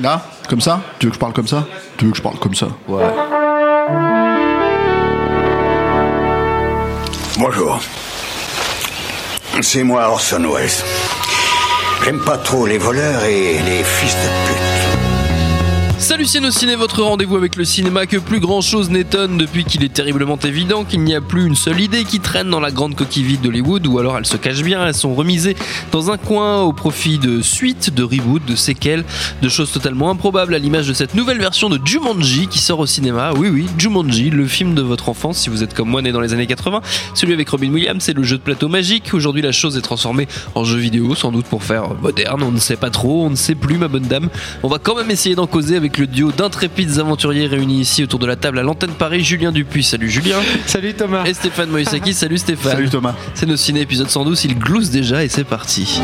Là, comme ça? Tu veux que je parle comme ça? Tu veux que je parle comme ça? Ouais. Bonjour. C'est moi Orson Welles. J'aime pas trop les voleurs et les fils de pute. Salut Ciné, votre rendez-vous avec le cinéma que plus grand chose n'étonne depuis qu'il est terriblement évident qu'il n'y a plus une seule idée qui traîne dans la grande coquille vide d'Hollywood ou alors elles se cachent bien, elles sont remisées dans un coin au profit de suites, de reboots, de séquelles, de choses totalement improbables à l'image de cette nouvelle version de Jumanji qui sort au cinéma. Oui oui, Jumanji, le film de votre enfance si vous êtes comme moi né dans les années 80, celui avec Robin Williams, c'est le jeu de plateau magique. Aujourd'hui la chose est transformée en jeu vidéo sans doute pour faire moderne, on ne sait pas trop, on ne sait plus ma bonne dame. On va quand même essayer d'en causer avec le duo d'intrépides aventuriers réunis ici autour de la table à l'antenne Paris, Julien Dupuis. Salut Julien. Salut Thomas. Et Stéphane Moïsaki. Salut Stéphane. Salut Thomas. C'est nos ciné épisode 112, il glousse déjà et c'est parti.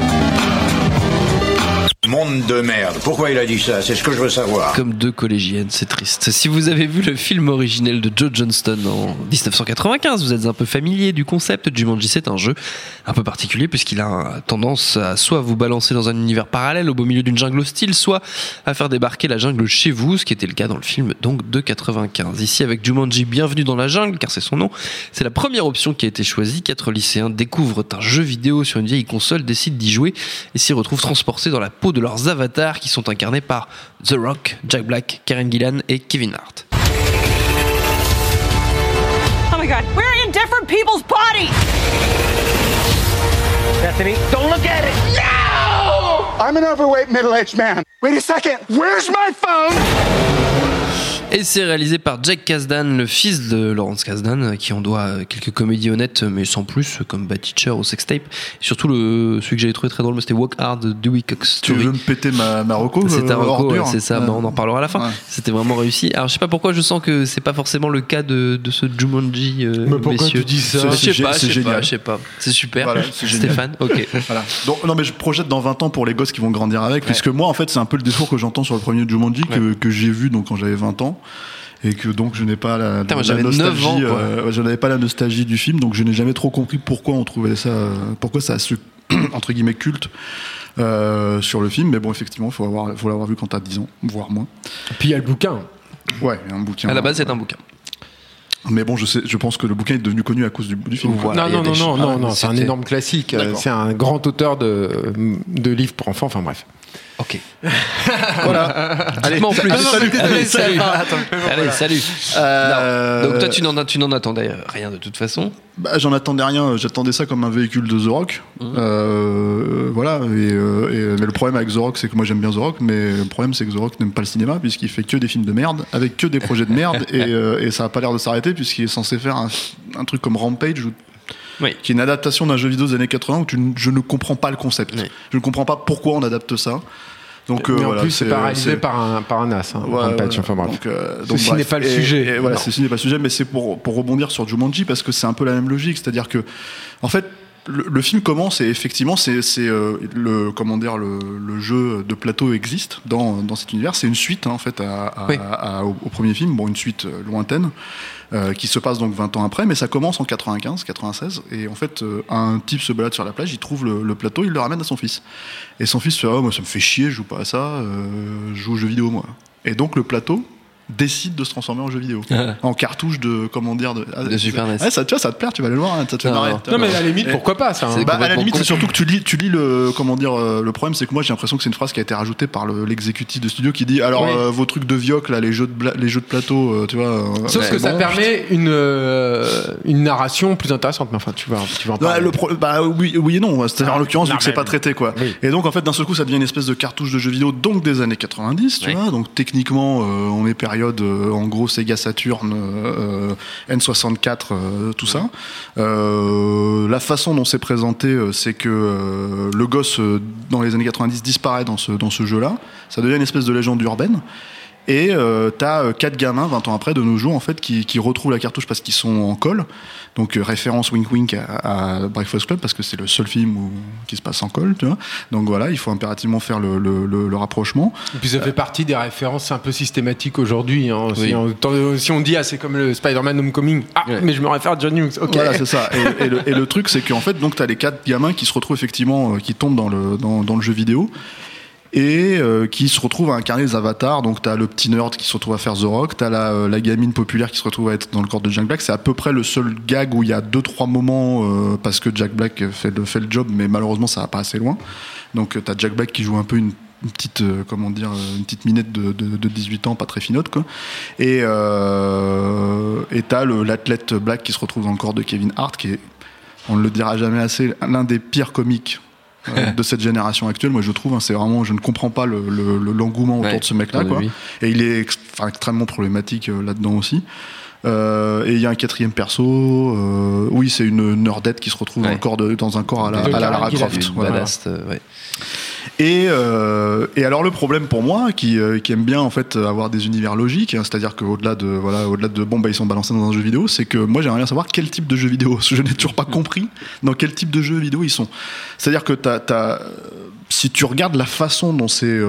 Monde de merde. Pourquoi il a dit ça? C'est ce que je veux savoir. Comme deux collégiennes, c'est triste. Si vous avez vu le film originel de Joe Johnston en 1995, vous êtes un peu familier du concept. Jumanji, c'est un jeu un peu particulier puisqu'il a tendance à soit vous balancer dans un univers parallèle au beau milieu d'une jungle hostile, soit à faire débarquer la jungle chez vous, ce qui était le cas dans le film donc de 95. Ici avec Jumanji, bienvenue dans la jungle, car c'est son nom. C'est la première option qui a été choisie. Quatre lycéens découvrent un jeu vidéo sur une vieille console, décident d'y jouer et s'y retrouvent transportés dans la peau de leurs avatars qui sont incarnés par The Rock, Jack Black, Karen Gillan et Kevin Hart. Oh my god, we're in different people's bodies! Bethany, don't look at it! No! I'm an overweight middle-aged man. Wait a second. Where's my phone? Et c'est réalisé par Jack Kasdan, le fils de Lawrence Kasdan, à qui on doit euh, quelques comédies honnêtes, mais sans plus, comme Bad Teacher ou Sextape. Et surtout, le, celui que j'avais trouvé très drôle, c'était Walk Hard de Dewey Cox Tu veux me péter ma, ma reco C'est euh, ta reco, ordure ouais, c'est ça, Ouais. bah, on en parlera à la fin. Ouais. C'était vraiment réussi. Alors je sais pas pourquoi je sens que c'est pas forcément le cas de, de ce Jumanji, euh, Mais pourquoi messieurs. tu dis ça Je sais pas, je c'est sais pas, génial. je sais pas. C'est super. Voilà. Stéphane, ok. Voilà. Donc, non, mais je projette dans 20 ans pour les gosses qui vont grandir avec, puisque moi, en fait, c'est un peu le discours que j'entends sur le premier Jumanji que, que j'ai vu donc quand j'avais 20 ans. Et que donc je n'ai pas la, Putain, moi, la j'avais 9 nostalgie, ans, euh, je n'avais pas la nostalgie du film, donc je n'ai jamais trop compris pourquoi on trouvait ça, pourquoi ça a ce entre guillemets culte euh, sur le film. Mais bon, effectivement, faut avoir, faut l'avoir vu quand t'as 10 ans, voire moins. Puis il y a le bouquin. Ouais, il y a un bouquin. À la base, c'est un bouquin. Mais bon, je sais, je pense que le bouquin est devenu connu à cause du, du film. Voilà, non, non, des non, non, Ah, non, c'est un énorme classique. D'accord. C'est un grand auteur de, de livres pour enfants. Enfin bref. Ok. Voilà. Dites-moi en plus. Salut, allez, salut. Allez, salut. Euh. Donc toi, tu n'en, tu n'en attendais rien de toute façon. Bah, j'en attendais rien. J'attendais ça comme un véhicule de The Rock. Mhm. Euh, voilà. Et, euh, et- mais le problème avec The Rock, c'est que moi j'aime bien The Rock, mais le problème c'est que The Rock n'aime pas le cinéma puisqu'il fait que des films de merde, avec que des projets de merde, et, euh, et ça a pas l'air de s'arrêter puisqu'il est censé faire un, un truc comme Rampage, où- Oui. qui est une adaptation d'un jeu vidéo des années 80 où tu je ne comprends pas le concept. Oui. Je ne comprends pas pourquoi on adapte ça. Donc, euh, Mais en voilà, plus, c'est pas réalisé c'est- par un, par un as. Hein, Ouais, enfin bref. donc, euh, Ceci donc, bref. n'est pas le Et- sujet. et voilà, ceci n'est pas le sujet, mais c'est pour, pour rebondir sur Jumanji parce que c'est un peu la même logique. C'est-à-dire que, en fait, le, le film commence et effectivement, c'est euh, le comment dire le, le jeu de plateau existe dans, dans cet univers. C'est une suite hein, en fait à, à- Oui. à- au, au premier film, bon une suite euh, lointaine euh, qui se passe donc 20 ans après, mais ça commence en 95, 96 et en fait euh, un type se balade sur la plage, il trouve le, le plateau, il le ramène à son fils et son fils fait oh, moi ça me fait chier, je joue pas à ça, euh, je joue aux jeux vidéo moi. Et donc le plateau décide de se transformer en jeu vidéo, en cartouche de comment dire de, ah, De Super NES. Ouais, ça, tu vois, ça te plaît, tu vas aller le voir, hein, ça te fait Non, marrer. non. vois. Mais à la limite, pourquoi pas ça hein. C'est bah, à la limite, c'est surtout que tu lis, tu lis le, comment dire, euh, le problème, c'est que moi, j'ai l'impression que c'est une phrase qui a été rajoutée par le- l'exécutif de studio qui dit, alors, Oui. euh, vos trucs de vioc, là, les jeux de, bla- les jeux de plateau, euh, tu vois. Sauf ouais, que ça bon. permet une, euh, une narration plus intéressante. Mais enfin, tu vas, tu vas en le pro- bah oui, oui et non. C'est-à-dire en l'occurrence Non, vu que c'est pas traité quoi. Oui. Et donc en fait d'un seul coup ça devient une espèce de cartouche de jeu vidéo donc des années 90, tu vois. Donc techniquement on est période euh, en gros Sega Saturn, euh, N64, euh, tout ça. La façon dont c'est présenté, c'est que le gosse dans les années 90 disparaît dans ce jeu-là. Ça devient une espèce de légende urbaine. Et euh, t'as euh, quatre gamins, 20 ans après, de nos jours, en fait, qui, qui retrouvent la cartouche parce qu'ils sont en colle. Donc euh, référence wink wink à, à Breakfast Club parce que c'est le seul film où, qui se passe en colle, tu vois. Donc voilà, il faut impérativement faire le, le, le, le rapprochement. Et puis ça fait partie des références un peu systématiques aujourd'hui. hein. Si, Oui. on, tant- si on dit, ah, c'est comme le Spider-Man Homecoming, ah, Ouais. mais je me réfère à John Hughes. Ok. Voilà, c'est ça. Et, et le, et le truc, c'est qu'en fait, donc, t'as les quatre gamins qui se retrouvent effectivement, euh, qui tombent dans le, dans, dans le jeu vidéo et euh, qui se retrouvent à incarner les avatars. Donc, t'as le petit nerd qui se retrouve à faire The Rock, t'as la, euh, la gamine populaire qui se retrouve à être dans le corps de Jack Black. C'est à peu près le seul gag où il y a deux, trois moments euh, parce que Jack Black fait le, fait le job, mais malheureusement, ça va pas assez loin. Donc, t'as Jack Black qui joue un peu une petite comment dire une petite minette de, de, de 18 ans pas très finote et euh, et t'as l'athlète black qui se retrouve dans le corps de Kevin Hart qui est on ne le dira jamais assez l'un des pires comiques de cette génération actuelle moi je trouve hein, c'est vraiment je ne comprends pas le- le- le- l'engouement Ouais, autour de ce mec là autour de quoi lui. et il est extrêmement problématique euh, là-dedans aussi Euh, et il y a un quatrième perso euh, oui c'est une nerdette qui se retrouve dans, Ouais. le corps de, dans un corps à la, à Lara. Croft voilà. ouais. Et, euh, et alors le problème pour moi, qui, euh, qui aime bien en fait avoir des univers logiques, hein, c'est-à-dire qu'au-delà de voilà, au-delà de bon bah ils sont balancés dans un jeu vidéo, c'est que moi j'aimerais bien savoir quel type de jeu vidéo. Je n'ai toujours pas compris dans quel type de jeu vidéo ils sont. C'est-à-dire que t'as, euh, si tu regardes la façon dont c'est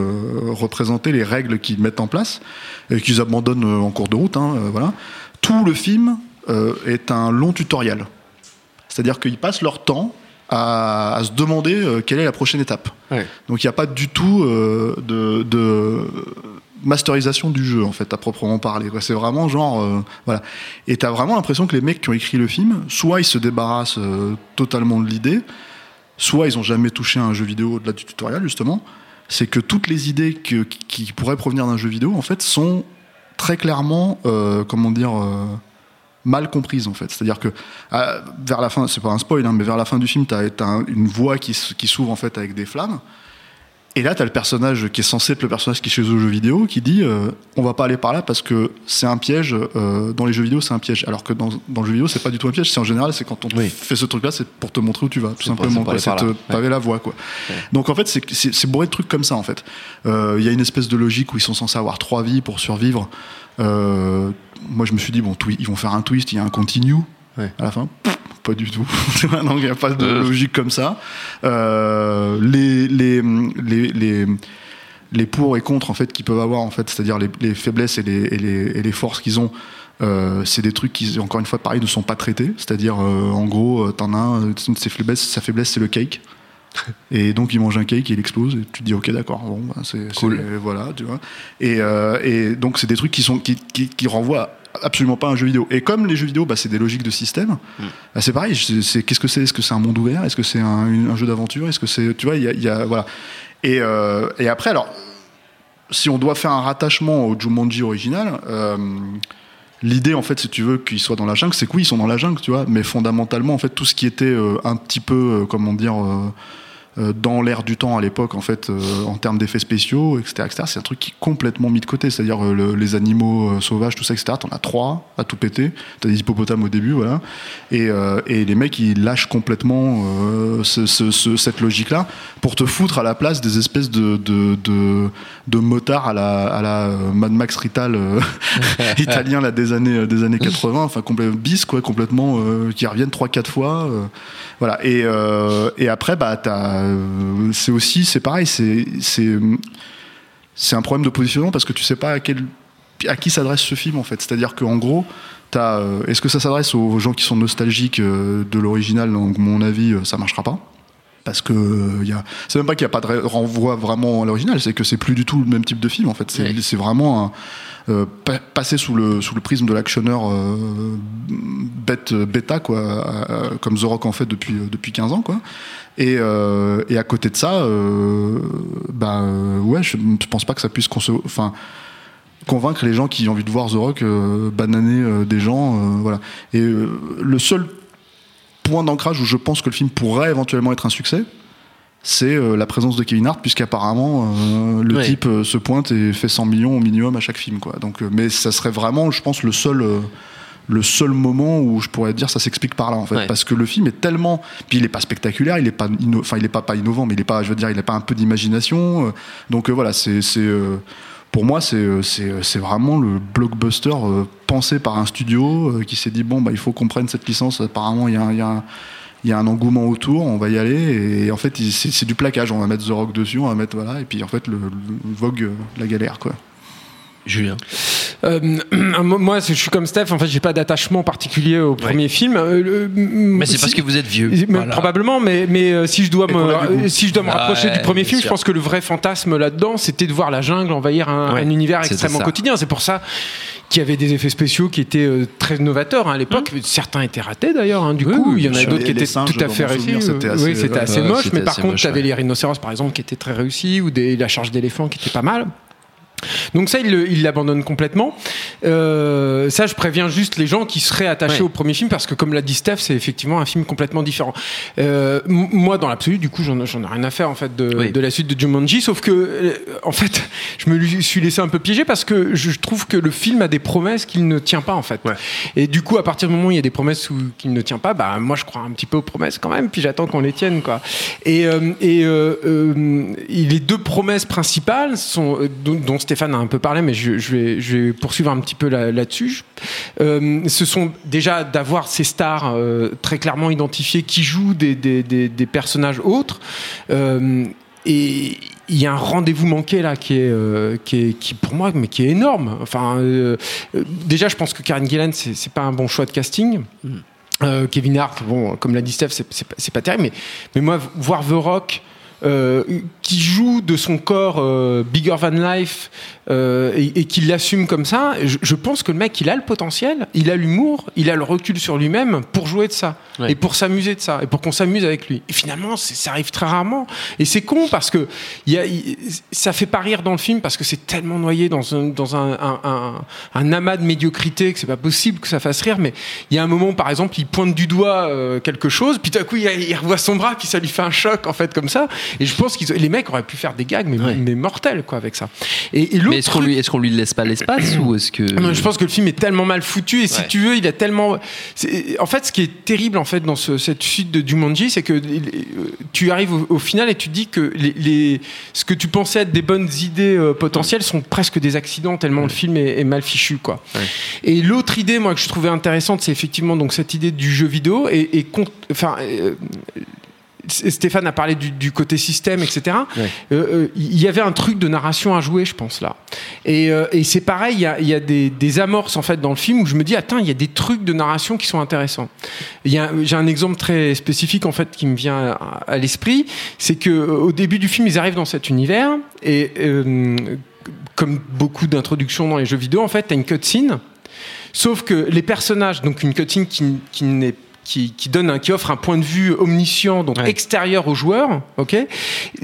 représenté, les règles qu'ils mettent en place et qu'ils abandonnent en cours de route, hein, voilà, tout le film est un long tutoriel. C'est-à-dire qu'ils passent leur temps à, à se demander euh, quelle est la prochaine étape. Ouais. Donc il n'y a pas du tout euh, de, de masterisation du jeu en fait à proprement parler. C'est vraiment genre euh, voilà. Et t'as vraiment l'impression que les mecs qui ont écrit le film, soit ils se débarrassent euh, totalement de l'idée, soit ils ont jamais touché à un jeu vidéo au-delà du tutoriel justement. C'est que toutes les idées que- qui, pourraient provenir d'un jeu vidéo en fait sont très clairement euh, comment dire mal comprise en fait. C'est-à-dire que à- vers la fin, c'est pas un spoil, hein, mais vers la fin du film, t'as as une voie qui, qui s'ouvre en fait avec des flammes. Et là, t'as le personnage qui est censé être le personnage qui est chez eux au jeu vidéo qui dit euh, on va pas aller par là parce que c'est un piège. euh, dans les jeux vidéo, c'est un piège. Alors que dans, dans le jeu vidéo, c'est pas du tout un piège. C'est en général, c'est quand on Oui. fait ce truc-là, c'est pour te montrer où tu vas, tout simplement. c'est te paver la voie, quoi. Donc en fait, c'est- bourré de trucs comme ça, en fait. Euh, Il y a une espèce de logique où ils sont censés avoir trois vies pour survivre. Euh, moi, je me suis dit, bon, ils vont faire un twist, il y a un continue Ouais. à la fin. Pas du tout. Donc il n'y a pas de logique comme ça. Euh, les, les, les, les, les pour et contre en fait qu'ils peuvent avoir en fait, c'est-à-dire les, les faiblesses et les, et les, et les forces qu'ils ont. euh, c'est des trucs qui, encore une fois, pareil, ne sont pas traités. C'est-à-dire, euh, en gros, euh, t'en as un, euh, une de ses faiblesses, sa faiblesse, c'est le cake. Et donc, il mange un cake, il explose, et tu te dis, ok, d'accord, bon, bah, c'est Cool. voilà, tu vois. Et, euh, et donc, c'est des trucs qui, sont, qui, qui, qui renvoient absolument pas un jeu vidéo. Et comme les jeux vidéo, bah, c'est des logiques de système, bah, c'est pareil. c'est- Qu'est-ce que c'est? Est-ce que c'est un monde ouvert? Est-ce que c'est un, jeu d'aventure? Est-ce que c'est, tu vois, il y a, il y a- voilà. Et, euh, et après, alors, si on doit faire un rattachement au Jumanji original, euh, l'idée, en fait, si tu veux, qu'ils soient dans la jungle, c'est que oui, ils sont dans la jungle, tu vois, mais fondamentalement, en fait, tout ce qui était euh, un petit peu, comment dire, dans l'air du temps à l'époque, en fait, euh, en termes d'effets spéciaux, etc., etc., c'est un truc qui est complètement mis de côté. C'est-à-dire euh, le- les animaux euh, sauvages, tout ça, etc., t'en as trois à tout péter. T'as des hippopotames au début, voilà. Et, euh, et les mecs, ils lâchent complètement euh, ce- ce- ce- cette logique-là pour te foutre à la place des espèces de, de, de, motards à la, à la euh, Mad Max Rital euh, italien là, des, années, des années 80, enfin complètement bis, quoi, complètement, euh, qui reviennent 3-4 fois. euh, voilà. Et, euh, et après, bah, t'as, euh, c'est aussi, c'est pareil, c'est, c'est, c'est un problème de positionnement parce que tu sais pas à quel à qui s'adresse ce film en fait. C'est-à-dire qu'en gros, t'as, euh, est-ce que ça s'adresse aux gens qui sont nostalgiques euh, de l'original? Donc, mon avis, euh, ça marchera pas. Parce que euh, y a, c'est même pas qu'il n'y a pas de renvoi vraiment à l'original, c'est que c'est plus du tout le même type de film en fait. C'est, Oui. c'est vraiment un, euh, pa- passer sous le, sous le prisme de l'actionneur euh, bête, bêta quoi, euh, comme The Rock en fait depuis, euh, depuis 15 ans quoi. Et, euh, et à côté de ça, euh, bah euh, ouais, je ne pense pas que ça puisse enfin convaincre les gens qui ont envie de voir The Rock euh, bananer euh, des gens, voilà. Et le seul point d'ancrage où je pense que le film pourrait éventuellement être un succès, c'est euh, la présence de Kevin Hart, puisqu'apparemment euh, le Ouais. type euh, se pointe et fait 100 millions au minimum à chaque film. Quoi. Donc, mais ça serait vraiment, je pense, le seul, le seul moment où je pourrais dire ça s'explique par là, en fait. Ouais. Parce que le film est tellement. Puis il est pas spectaculaire, il est pas, enfin, il est pas, pas innovant, mais il est pas, je veux dire, il est pas un peu d'imagination. euh, donc euh, voilà, c'est. c'est, euh, pour moi, c'est euh, c'est c'est vraiment le blockbuster pensé par un studio qui s'est dit bon, bah, il faut qu'on prenne cette licence. Apparemment, il y a, un- y a un- il y a un engouement autour, on va y aller. Et en fait, c'est du plaquage. On va mettre The Rock dessus, on va mettre voilà. Et puis en fait, le, le Vogue, la galère, quoi. Julien. Euh, moi, je suis comme Steph. En fait, j'ai pas d'attachement particulier au premier film. Euh, le- Mais c'est si- parce que vous êtes vieux. mais Voilà. Probablement, mais, mais euh, si je dois a me, goût. si je dois me rapprocher ouais, du premier film, sûr. je pense que le vrai fantasme là-dedans, c'était de voir la jungle envahir un, Ouais, un univers extrêmement ça. quotidien. C'est pour ça qu'il y avait des effets spéciaux qui étaient très novateurs hein, à l'époque. Certains étaient ratés d'ailleurs. hein, du Oui, coup, il y en sûr. d'autres qui étaient singes, tout à fait réussis. c'était assez- oui, c'était assez moche. Mais par contre, tu avais les rhinocéros, par exemple, qui étaient très réussis, ou la charge d'éléphant qui était pas mal. Donc ça, il l'abandonne complètement. Euh, ça, je préviens juste les gens qui seraient attachés Ouais. au premier film parce que, comme l'a dit Steph, c'est effectivement un film complètement différent. Euh, moi, dans l'absolu, du coup, j'en ai rien à faire en fait de, Oui. de la suite de Jumanji, sauf que, euh, en fait, je me suis laissé un peu piéger parce que je trouve que le film a des promesses qu'il ne tient pas en fait. Ouais. Et du coup, à partir du moment où il y a des promesses qu'il ne tient pas, bah moi, je crois un petit peu aux promesses quand même, puis j'attends qu'on les tienne quoi. Et, euh, les deux promesses principales sont dont, dont Stéphane a un peu parlé, mais je, je vais, je vais poursuivre un petit peu là- là-dessus. Euh, ce sont déjà d'avoir ces stars euh, très clairement identifiées qui jouent des, des, des- des personnages autres. Euh, et il y a un rendez-vous manqué là qui est, euh, qui est qui pour moi mais qui est énorme. Enfin, euh, déjà je pense que Karen Gillan c'est pas un bon choix de casting. Euh, Kevin Hart, bon, comme l'a dit Steph, c'est- pas- pas terrible, mais, mais moi, voir The Rock euh, qui joue de son corps euh, bigger than life euh, et, et qui l'assume comme ça, je, je pense que le mec, il a le potentiel, il a l'humour, il a le recul sur lui-même pour jouer de ça Ouais. et pour s'amuser de ça et pour qu'on s'amuse avec lui. Et finalement, ça arrive très rarement. Et c'est con parce que y a, il- ça fait pas rire dans le film parce que c'est tellement noyé dans un, dans un, un, un- un amas de médiocrité que c'est pas possible que ça fasse rire. Mais il y a un moment, par exemple, il pointe du doigt euh, quelque chose, puis tout à coup, il, il revoit son bras, puis ça lui fait un choc en fait comme ça. Et je pense que les mecs auraient pu faire des gags, mais, Ouais. mais mortels quoi avec ça. Et, et Mais est-ce qu'on lui, qu'on lui laisse pas l'espace ou est-ce que non, je pense que le film est tellement mal foutu et si Ouais. tu veux, il a tellement. En fait, ce qui est terrible en fait dans ce- cette suite de Jumanji, c'est que euh, tu arrives au, au final et tu te dis que les, les- ce que tu pensais être des bonnes idées euh, potentielles sont presque des accidents tellement le film est, est mal fichu quoi. Ouais. Et l'autre idée, moi, que je trouvais intéressante, c'est effectivement donc cette idée du jeu vidéo et, enfin. euh, Stéphane a parlé du, du côté système, etc. Ouais. Euh, euh, Il y avait un truc de narration à jouer, je pense là. Et, euh, et c'est pareil, il y a, il y a des, des amorces en fait dans le film où je me dis attends, il y a des trucs de narration qui sont intéressants. J'ai un exemple très spécifique en fait qui me vient à, à l'esprit, c'est que au début du film ils arrivent dans cet univers et euh, comme beaucoup d'introductions dans les jeux vidéo, en fait, tu as une cutscene. Sauf que les personnages, donc une cutscene qui, qui n'est qui, qui donne un, qui offre un point de vue omniscient donc Ouais. extérieur aux joueurs ok?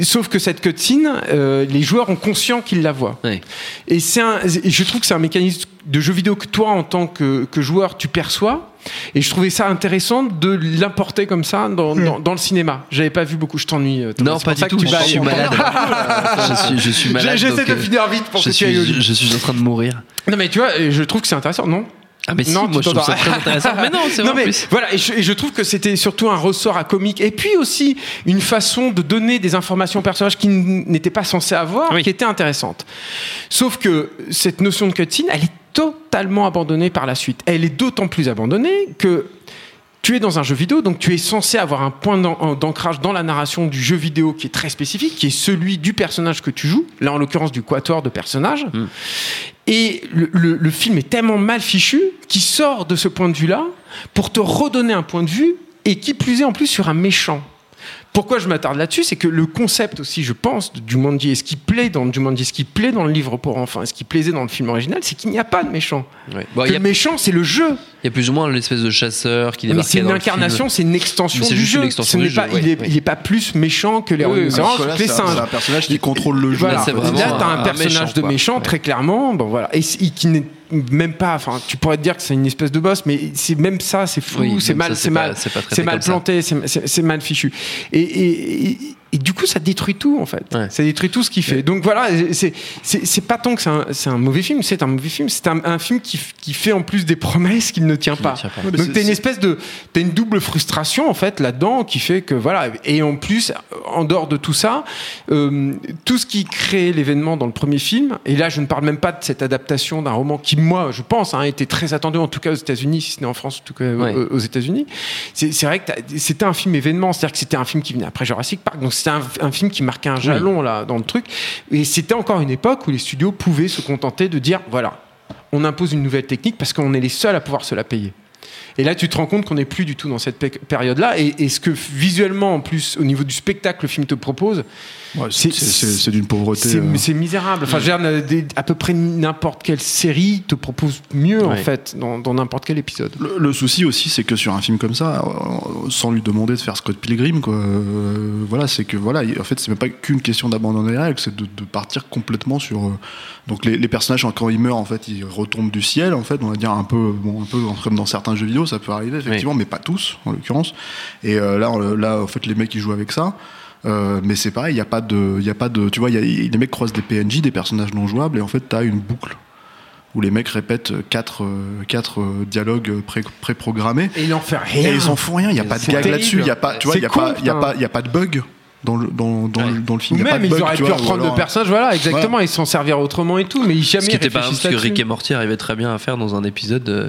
Sauf que cette cutscene euh, les joueurs ont conscient qu'ils la voient Ouais. et c'est je trouve que c'est un mécanisme de jeu vidéo que toi, en tant que, que joueur, tu perçois. Et je trouvais ça intéressant de l'importer comme ça dans, dans, dans le cinéma. J'avais pas vu beaucoup. Je t'ennuie. euh. Non, pas du tout. Je suis malade. je, suis, je suis malade. J'essaie de euh, finir vite pour je que tu ailles au suis, lit. je suis en train de mourir. Non, mais tu vois, je trouve que c'est intéressant, non Ah mais si, Non, moi je trouve ça très intéressant. Mais non, c'est vrai non en mais plus. voilà et je, et je trouve que c'était surtout un ressort à comique et puis aussi une façon de donner des informations aux personnages qui n'étaient pas censés avoir Oui. qui était intéressante sauf que cette notion de cutscene elle est totalement abandonnée par la suite elle est d'autant plus abandonnée que tu es dans un jeu vidéo, donc tu es censé avoir un point d'an- d'ancrage dans la narration du jeu vidéo qui est très spécifique, qui est celui du personnage que tu joues, là en l'occurrence du quatuor de personnages. Et le, film est tellement mal fichu qu'il sort de ce point de vue-là pour te redonner un point de vue et qui plus est en plus sur un méchant. Pourquoi je m'attarde là-dessus C'est que le concept aussi, je pense, de Jumanji, et ce qui plaît dans Jumanji, ce qui plaît dans le livre pour enfants, et ce qui plaisait dans le film original, c'est qu'il n'y a pas de méchant. Ouais. Bon, Que il y, a- le méchant, c'est le jeu. il y a plus ou moins l'espèce de chasseur qui Mais débarque c'est une incarnation, c'est une extension Mais c'est du juste jeu. une extension Ce n'est du pas, jeu, il, ouais, est, ouais. il est pas plus méchant que les Oui, rhinocéros, les c'est un- singes. c'est un personnage qui contrôle le jeu. Voilà. Là, t'as un- un personnage méchant, de méchant, Ouais. très clairement. Bon, voilà. Et qui n'est même pas. Enfin, tu pourrais te dire que c'est une espèce de boss, mais c'est même ça, c'est Oui, c'est mal, c'est mal, c'est mal planté, c'est- mal fichu. Et, et- et- et du coup, ça détruit tout, en fait. Ouais. Ça détruit tout ce qu'il fait. Donc voilà, c'est pas tant que c'est un, mauvais film, c'est un mauvais film. C'est un, un film qui, fait en plus des promesses qu'il ne tient Qui pas. ne tient pas. Ouais, mais Donc t'as une espèce de, t'as une double frustration en fait là-dedans qui fait que voilà. Et en plus, en dehors de tout ça, euh, tout ce qui crée l'événement dans le premier film, et là je ne parle même pas de cette adaptation d'un roman qui, moi, je pense, a été très attendu en tout cas aux États-Unis, si ce n'est en France, en tout cas Ouais. aux- États-Unis. C'est vrai que c'était un film événement, c'est-à-dire que c'était un film qui venait après Jurassic Park, donc c'était un, film qui marquait un jalon là dans le truc. Et c'était encore une époque où les studios pouvaient se contenter de dire voilà, on impose une nouvelle technique parce qu'on est les seuls à pouvoir se la payer. Et là, tu te rends compte qu'on n'est plus du tout dans cette période-là. Et, et ce que visuellement, en plus, au niveau du spectacle, le film te propose, Ouais, C'est- c'est- c'est c'est d'une pauvreté. c'est euh, c'est misérable. Enfin, des- à peu près n'importe quelle série te propose mieux, en fait, dans dans n'importe quel épisode. Le, le souci aussi, c'est que sur un film comme ça, euh, sans lui demander de faire Scott Pilgrim, quoi, euh, voilà, c'est que voilà, il- en fait, c'est même pas qu'une question d'abandonner les règles, c'est de, de partir complètement sur. euh, donc les, les personnages quand ils meurent, en fait, ils retombent du ciel, en fait, on va dire un peu, bon, un peu comme dans certains jeux vidéo, ça peut arriver effectivement, mais pas tous, en l'occurrence. Et euh, là, là, en fait, les mecs ils jouent avec ça. Euh, mais c'est pareil, il y a pas de, il y a pas de, tu vois, il y a- les mecs croisent des PNJ, des personnages non jouables, et en fait, t'as une boucle où les mecs répètent quatre, euh, quatre dialogues pré- pré-programmés. Et il en fait rien. Et ils en font rien, il n'y a pas de gag là-dessus, il y a pas, tu vois, il y a y a putain. pas, il y a pas de bug dans le, dans, dans, le, dans le film. Ou pas même, de ils bug, auraient pu reprendre alors- le personnage, voilà, exactement, et s'en servir autrement et tout, mais ils jamais Ce qui était par exemple réfléchissent ce que. Rick et Morty arrivait très bien à faire dans un épisode. euh,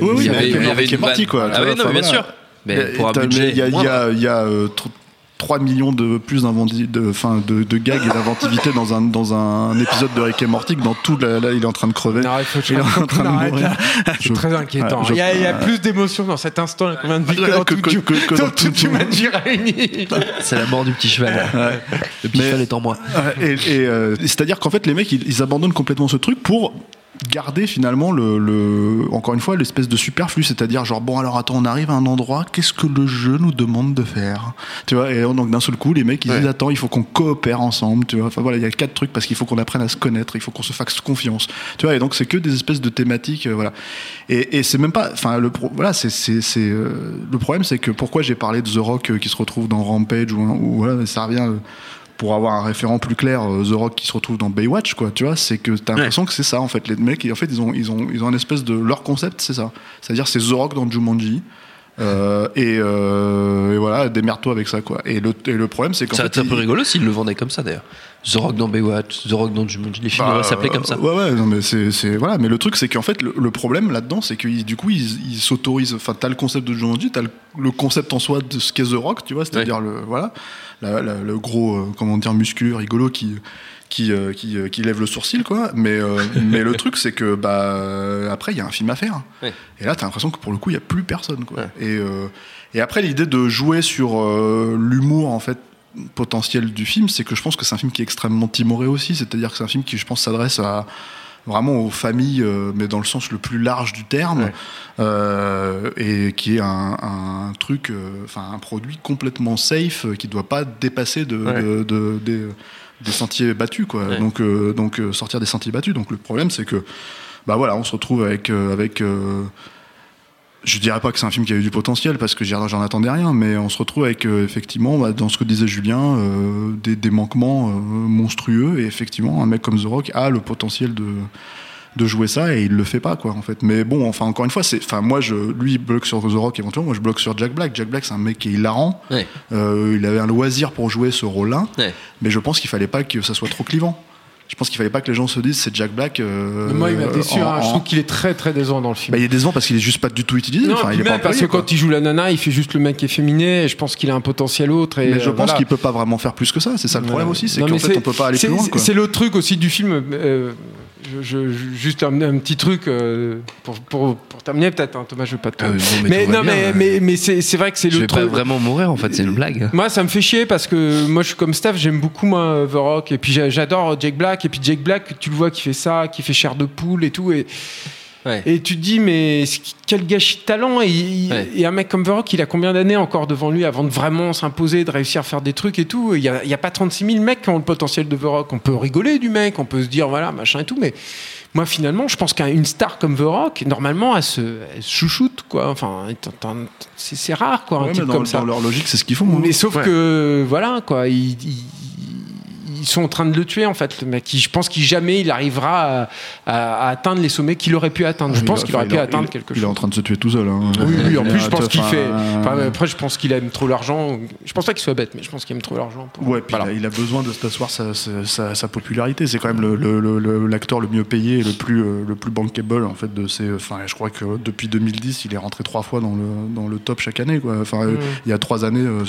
Oui, oui, il y mais avait, Rick et Morty, quoi, Ah oui, non, bien sûr. Mais pour un budget il y a, il y moindre. a, il y a, euh, tr- 3 millions de plus de, de, de gags et d'inventivité dans un, dans un épisode de Rick et Morty que dans tout. Là, là, il est en train de crever. Non, il faut que je Il est en train de mourir. C'est très inquiétant. Ouais, je- il, y a, il y a plus d'émotions dans cet instant qu'on vient de vivre que dans que- tout, que- que- dans dans tout tout- tu m'as dit réuni. C'est la mort du petit cheval. Le petit Mais- cheval est en moi. Et, et, euh, c'est-à-dire qu'en fait, les mecs, ils, ils abandonnent complètement ce truc pour garder finalement le, le- encore une fois l'espèce de superflu c'est-à-dire genre bon alors attends on arrive à un endroit qu'est-ce que le jeu nous demande de faire? Tu vois et donc d'un seul coup les mecs ils disent attends il faut qu'on coopère ensemble tu vois. Enfin voilà il y a quatre trucs parce qu'il faut qu'on apprenne à se connaître il faut qu'on se fasse confiance. Tu vois et donc c'est que des espèces de thématiques euh, voilà. Et, et c'est même pas enfin le pro- voilà c'est c'est euh, le problème c'est que pourquoi j'ai parlé de The Rock euh, qui se retrouve dans Rampage ou, ou voilà ça revient euh, pour avoir un référent plus clair, euh, The Rock qui se retrouve dans Baywatch, quoi, tu vois, c'est que t'as l'impression que c'est ça, en fait. Les mecs, en fait, ils ont, ils ont, ils ont un espèce de. Leur concept, c'est ça. C'est-à-dire, c'est The Rock dans Jumanji. Euh, et, euh, et voilà, démerde-toi avec ça, quoi. Et le, et le problème, c'est qu'en fait. été un peu rigolo s'ils le vendaient comme ça d'ailleurs. The Rock dans Baywatch, The Rock dans Jumanji, les films Bah, s'appeler comme ça. Ouais, ouais, non, mais c'est, c'est- voilà. Mais le truc, c'est qu'en fait, le, le problème là-dedans, c'est que du coup, ils, s'autorisent. Enfin, t'as le concept de Jumanji, t'as le, le concept en soi de ce qu'est The Rock, tu vois, c'est-à-dire le, voilà, la- la- le gros, euh, comment dire, musculeux, rigolo qui. Qui, euh, qui, euh, qui lève le sourcil quoi mais euh, mais le truc c'est que bah euh, après il y a un film à faire Ouais. et là t'as l'impression que pour le coup il y a plus personne quoi Ouais. et euh, et après l'idée de jouer sur euh, l'humour en fait potentiel du film, c'est que je pense que c'est un film qui est extrêmement timoré aussi. C'est-à-dire que c'est un film qui, je pense, s'adresse à vraiment aux familles, euh, mais dans le sens le plus large du terme, Ouais. euh, et qui est un, un truc, euh, enfin un produit complètement safe, qui doit pas dépasser de, Ouais. de- de- des, des sentiers battus, quoi. Ouais. Donc, euh, donc euh, sortir des sentiers battus. Donc le problème, c'est que, bah voilà, on se retrouve avec euh, avec euh, je dirais pas que c'est un film qui a eu du potentiel parce que j'en attendais rien, mais on se retrouve avec effectivement, bah, dans ce que disait Julien, des, des manquements monstrueux et effectivement, un mec comme The Rock a le potentiel de de jouer ça et il le fait pas quoi en fait mais bon enfin encore une fois c'est enfin moi je lui il bloque sur The Rock éventuellement moi je bloque sur Jack Black Jack Black c'est un mec qui est hilarant Ouais. Euh, il avait un loisir pour jouer ce rôle là Ouais. mais je pense qu'il fallait pas que ça soit trop clivant je pense qu'il fallait pas que les gens se disent c'est Jack Black euh, Moi, il m'a déçu. en- hein. Je en- trouve qu'il est très très décevant dans le film. bah, il est décevant parce qu'il est juste pas du tout utilisé Non, enfin, il est pas parce que quoi. quand il joue la nana, il fait juste le mec efféminé. Et je pense qu'il a un potentiel autre. Et Mais je euh, pense voilà. qu'il peut pas vraiment faire plus que ça. C'est ça le problème Ouais. aussi, c'est qu'en fait on peut pas aller c'est- plus loin. C'est le truc aussi du film. euh, je- je- je- juste un, un petit truc euh, pour, pour, pour terminer peut-être. hein, Thomas, je veux pas te. Non, mais non, bien, mais, euh. mais, mais c'est c'est vrai que c'est Je le vais pas vraiment mourir en fait, c'est une blague. Moi, ça me fait chier parce que moi, je suis comme Steph, j'aime beaucoup moi The Rock et puis j'a- j'adore Jake Black et puis Jake Black, tu le vois qui fait ça, qui fait chair de poule et tout et Ouais. et tu te dis mais quel gâchis de talent et, il- Ouais. et un mec comme The Rock, il a combien d'années encore devant lui avant de vraiment s'imposer, de réussir à faire des trucs et tout? Il y a, pas 36 000 mecs qui ont le potentiel de The Rock. On peut rigoler du mec, on peut se dire voilà machin et tout, mais moi finalement, je pense qu'une star comme The Rock, normalement, elle se, elle se chouchoute, quoi. Enfin, c'est c'est rare, quoi, un Ouais, type dans, comme ça. dans leur logique, c'est ce qu'ils font. hein. Mais sauf Ouais. que, voilà, quoi, ils, ils- ils sont en train de le tuer, en fait, le mec. Je pense qu'il jamais il arrivera à, à- à atteindre les sommets qu'il aurait pu atteindre. Je Il pense qu'il aurait pu atteindre il- quelque Il est chose. en train de se tuer tout seul. hein. Oui, oui, en Il plus, je pense qu'il enfin, fait. euh, enfin, après, je pense qu'il aime trop l'argent. Je pense pas qu'il soit bête, mais je pense qu'il aime trop l'argent. pour- Ouais, puis Voilà. il, a, il a besoin de s'asseoir sa, sa, sa- sa popularité. C'est quand même le- le- le- le- l'acteur le, mieux payé et le plus, euh, le plus bankable en fait de ces. Enfin, je crois que depuis 2010, il est rentré trois fois dans le, dans le top chaque année. Quoi. Enfin, euh, il y a trois années euh,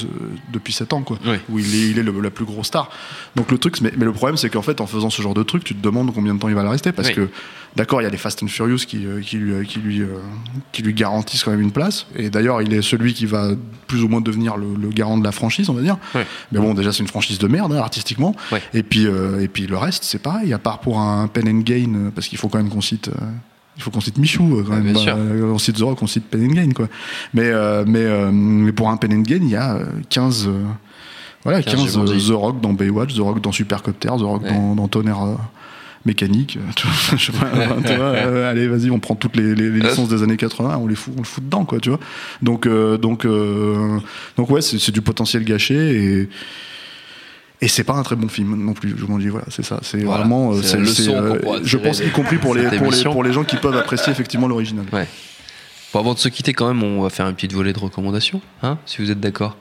depuis sept ans, quoi, où il est, il est le- la plus grosse star. Donc le truc, mais, mais le problème, c'est qu'en fait, en faisant ce genre de truc, tu te demandes combien de temps il va le rester, parce Oui. que d'accord, il y a les Fast and Furious qui, euh, qui, lui, qui, lui, euh, qui lui garantissent quand même une place. Et d'ailleurs, il est celui qui va plus ou moins devenir le, le garant de la franchise, on va dire. Mais bon, déjà, c'est une franchise de merde, hein, artistiquement. Et, puis, euh, et puis le reste, c'est pareil, à part pour un pen and gain, euh, parce qu'il faut quand même qu'on cite. euh, il faut qu'on cite Michou, euh, quand même. Euh, on cite The Rock, on cite Pen and Gain, quoi. Mais, euh, mais, euh, mais pour un Pen and Gain, il y a euh, 15. Euh, voilà, 15 15 euh. The Rock dans Baywatch, The Rock dans Supercopter, The Rock Ouais. dans, dans Tonnerre euh, mécanique. euh, je sais pas, tu vois, euh, allez, vas-y, on prend toutes les, les- les licences des années 80, on les fout, on le fout dedans, quoi, tu vois. Donc, euh, donc, euh, donc ouais, c'est du potentiel gâché et. Et c'est pas un très bon film non plus, je m'en dis, voilà, c'est ça. C'est Voilà, vraiment. euh, c'est je pense, y compris pour les, pour, les, pour les gens qui peuvent apprécier effectivement l'original. Ouais. Bon, avant de se quitter, quand même, on va faire une petite volée de recommandations, hein, si vous êtes d'accord.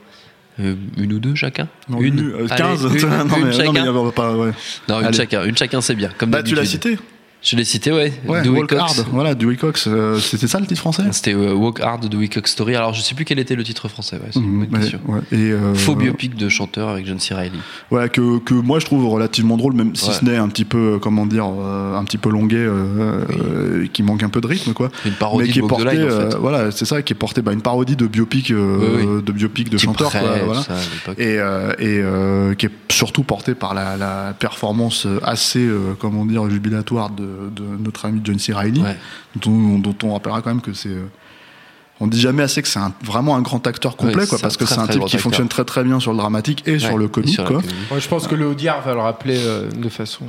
Euh, une ou deux chacun Non, Une euh, Allez, 15 une, non, une mais, non, mais chacun pas. Ouais. Non, une Allez. chacun, une chacun, c'est bien. Comme Bah, tu l'as cité Je l'ai cité, ouais. Ouais, Dewey Walk Cox. Hard. Voilà, Dewey Cox. euh, C'était ça le titre français? C'était euh, Walk Hard de Wicock Story. Alors, je sais plus quel était le titre français. Ouais, c'est une Mhm, bonne ouais, question. ouais. Et, euh, Faux biopic de chanteur avec John C. Reilly. Ouais, que, que moi je trouve relativement drôle, même si ce n'est un petit peu, euh, comment dire, euh, un petit peu longuet, euh, euh, qui manque un peu de rythme, quoi. Une parodie mais qui de est Walk the porté, Line, en fait. voilà, c'est ça, qui est porté, bah, une parodie de biopic, Oui, oui. de biopic de chanteur, quoi, voilà. ça. Et, et qui est surtout porté par la, la performance assez, euh, comment dire, jubilatoire de, de notre ami John C. Reilly, Ouais. dont, dont on rappellera quand même que c'est. euh, on dit jamais assez que c'est un- vraiment un grand acteur complet, Ouais, quoi, c'est parce que c'est un type qui acteur. fonctionne très très bien sur le dramatique et sur le comique, sur la quoi. comédie. Ouais, je pense que le Audiard va le rappeler euh, de façon.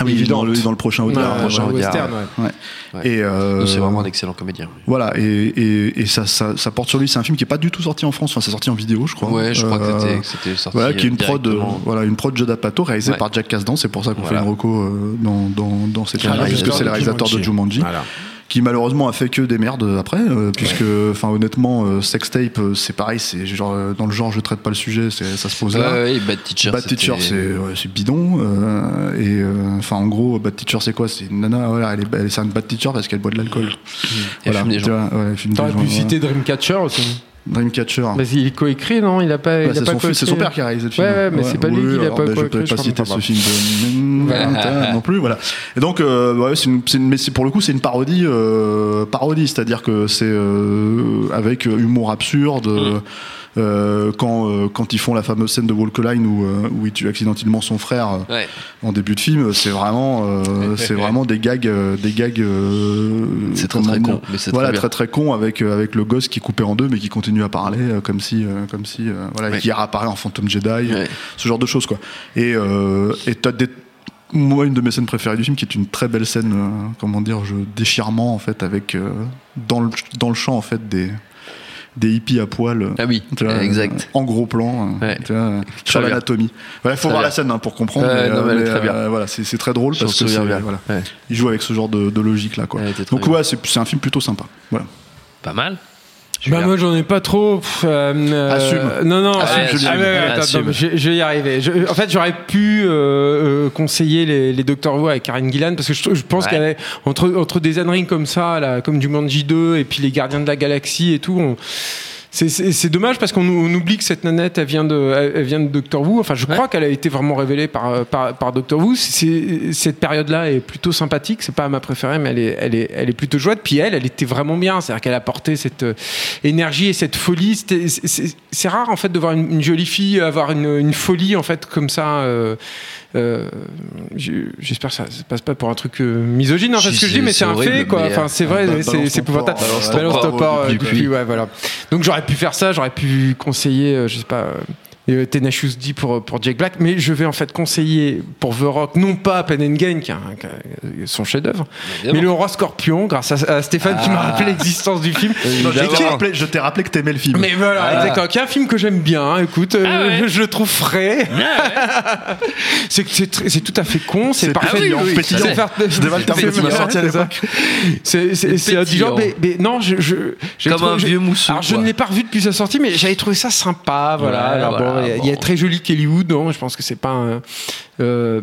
Ah oui, dans le, dans le prochain Audiard. ouais, prochain ouais, Audiard, western, ouais. Ouais. Ouais. Et euh, C'est vraiment un excellent comédien. Voilà, et, et, et ça, ça, ça porte sur lui. C'est un film qui est pas du tout sorti en France. Enfin, c'est sorti en vidéo, je crois. Ouais, je crois que Euh, c'était- que c'était sorti. Voilà, qui est une euh, prod, euh, directement. voilà, une prod Judd Apatow réalisée Ouais. par Jack Kasdan. C'est pour ça qu'on Voilà. fait une reco euh, dans, dans, dans cette Qui est le série, parce que réalisateur c'est le réalisateur de Jumanji. Jumanji. Voilà. Qui malheureusement a fait que des merdes après, euh, puisque, enfin, honnêtement, euh, Sextape, euh, c'est pareil, c'est genre euh, dans le genre, je traite pas le sujet, c'est- ça se pose là. Ouais, ouais, Bad Teacher. Bad Teacher, c'est ouais, c'est bidon. euh, et euh, enfin, en gros, Bad Teacher, c'est quoi? C'est une nana, voilà, elle est, elle- c'est un Bad Teacher parce qu'elle boit de l'alcool. Elle fume des gens. T'aurais gens, pu ouais. citer Dreamcatcher aussi. Dreamcatcher. Mais il est coécrit, non? Il a pas. Bah, c'est pas son, c'est père qui a réalisé le film. Ouais, ouais, mais c'est pas lui qui l'a pas bah, Je coécrit, peux je pas crois, citer ce pas film de non plus, voilà. Et donc, euh, ouais, c'est une, c'est une- mais pour le coup, c'est une parodie, euh, parodie, c'est-à-dire que c'est euh, avec humour absurde. euh, quand, euh, quand ils font la fameuse scène de Walk a Line où, euh, où il tue accidentellement son frère euh, Ouais. en début de film, c'est vraiment, euh, c'est vraiment des gags, euh, des gags. euh, C'est très, très con, mais Voilà, très très très con avec euh, avec le gosse qui est coupé en deux mais qui continue à parler euh, comme si euh, comme si euh, voilà et qui réapparaît en fantôme Jedi, Ouais. ce genre de choses quoi. Et euh, et t'as des moi une de mes scènes préférées du film qui est une très belle scène euh, comment dire je déchirement en fait avec euh, dans le dans le champ en fait des des hippies à poil. euh, Ah oui, tu vois, exact. En gros plan, euh, Ouais. tu vois, sur l'anatomie. Il faut Très voir bien. la scène hein, pour comprendre. Ouais, non, mais elle est très bien. euh, voilà, c'est c'est très drôle parce que souviens c'est- bien. voilà, Ouais. il joue avec ce genre de, de logique là quoi. Donc bien. ouais, c'est c'est un film plutôt sympa. Voilà. Pas mal. Bah moi j'en ai pas trop. pff, euh, euh. Non non. Assume, assume, Julien. Ah, attends, Assume. attends, mais je, je vais y arriver. Je- en fait j'aurais pu euh, euh, conseiller les, les Doctor Who avec Karen Gillan parce que je, je pense Ouais. qu'elle entre entre des âneries comme ça là, comme du Manji 2 et puis les Gardiens de la Galaxie et tout. on- c'est- dommage parce qu'on on oublie que cette nanette elle vient de, elle vient de Doctor Who. Enfin, je crois qu'elle a été vraiment révélée par, par, par Doctor Who. Cette période-là est plutôt sympathique. C'est pas ma préférée, mais elle est, elle est, elle est plutôt chouette. Puis elle, elle était vraiment bien. C'est-à-dire qu'elle apportait cette euh, énergie et cette folie. C'est rare en fait de voir une, une jolie fille avoir une, une folie en fait comme ça. euh, euh, J'espère que ça se passe pas pour un truc euh, misogyne, fait, Si, ce que je dis, mais c'est un fait, quoi. Enfin, c'est vrai, bah, c'est épouvantable. balance ton euh, euh, puits, ouais, voilà. Donc j'aurais pu faire ça, j'aurais pu conseiller, euh, je sais pas, euh, et euh, Tenacious D pour, pour Jack Black. Mais je vais en fait conseiller pour The Rock, non pas Pen and Gain, qui qui son chef-d'œuvre, mais Le Roi Scorpion, grâce à, à Stéphane qui m'a Ah. rappelé l'existence du film. Non, je t'ai rappelé- je t'ai rappelé que t'aimais le film. Mais voilà, Ah. exactement. Qui est un film que j'aime bien. hein. Écoute, euh, Ah ouais. je le trouve frais. c'est c'est tout à fait con, c'est C'est parfait. C'est indigent, mais, mais non, je, je j'ai Comme trouvé- un vieux mousseux, Alors je ne l'ai pas revu depuis sa sortie, mais j'avais trouvé ça sympa. Voilà. Bon, il y a- il y a bon. très joli Kelly Wood, non, je pense que c'est pas un. Euh,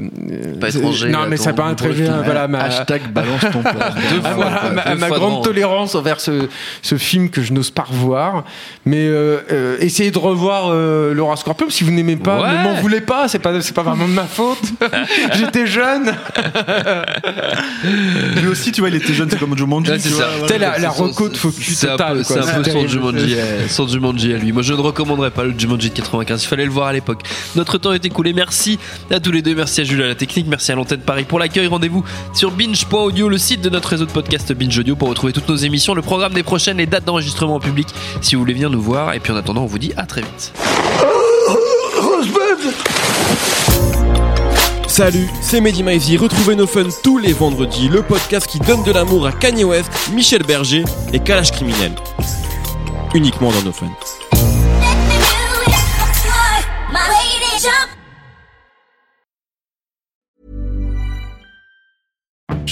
Pas c'est- étranger Non, mais ton c'est pas un goût très bien. film. Voilà, ma, Hashtag balance ton poids. Deux à fois, ma, quoi, à ma- deux à ma fois de grande tolérance envers ce, ce film que je n'ose pas revoir. Mais euh, euh, essayez de revoir euh, Laura Scorpion. Si vous n'aimez pas, Ouais. ne m'en voulez pas. C'est pas, c'est pas vraiment de ma faute. J'étais jeune. Lui aussi, tu vois, il était jeune, c'est comme Jumanji. Ouais, c'est ça. voilà. La, la reco de focus c'est un total. peu- quoi. C'est un peu son. Jumanji, euh, son Jumanji à lui. Moi, je ne recommanderais pas le Jumanji de 95. Il fallait le voir à l'époque. Notre temps est écoulé. Merci à tous les deux. Merci à Jules à la technique. Merci à l'antenne Paris pour l'accueil. Rendez-vous sur binge.audio, le site de notre réseau de podcast Binge Audio pour retrouver toutes nos émissions, le programme des prochaines, les dates d'enregistrement en public si vous voulez venir nous voir. Et puis en attendant, on vous dit à très vite. Salut, c'est Mehdi Maizy. Retrouvez nos fun tous les vendredis, le podcast qui donne de l'amour à Kanye West, Michel Berger et Kalash Criminel. Uniquement dans nos fun.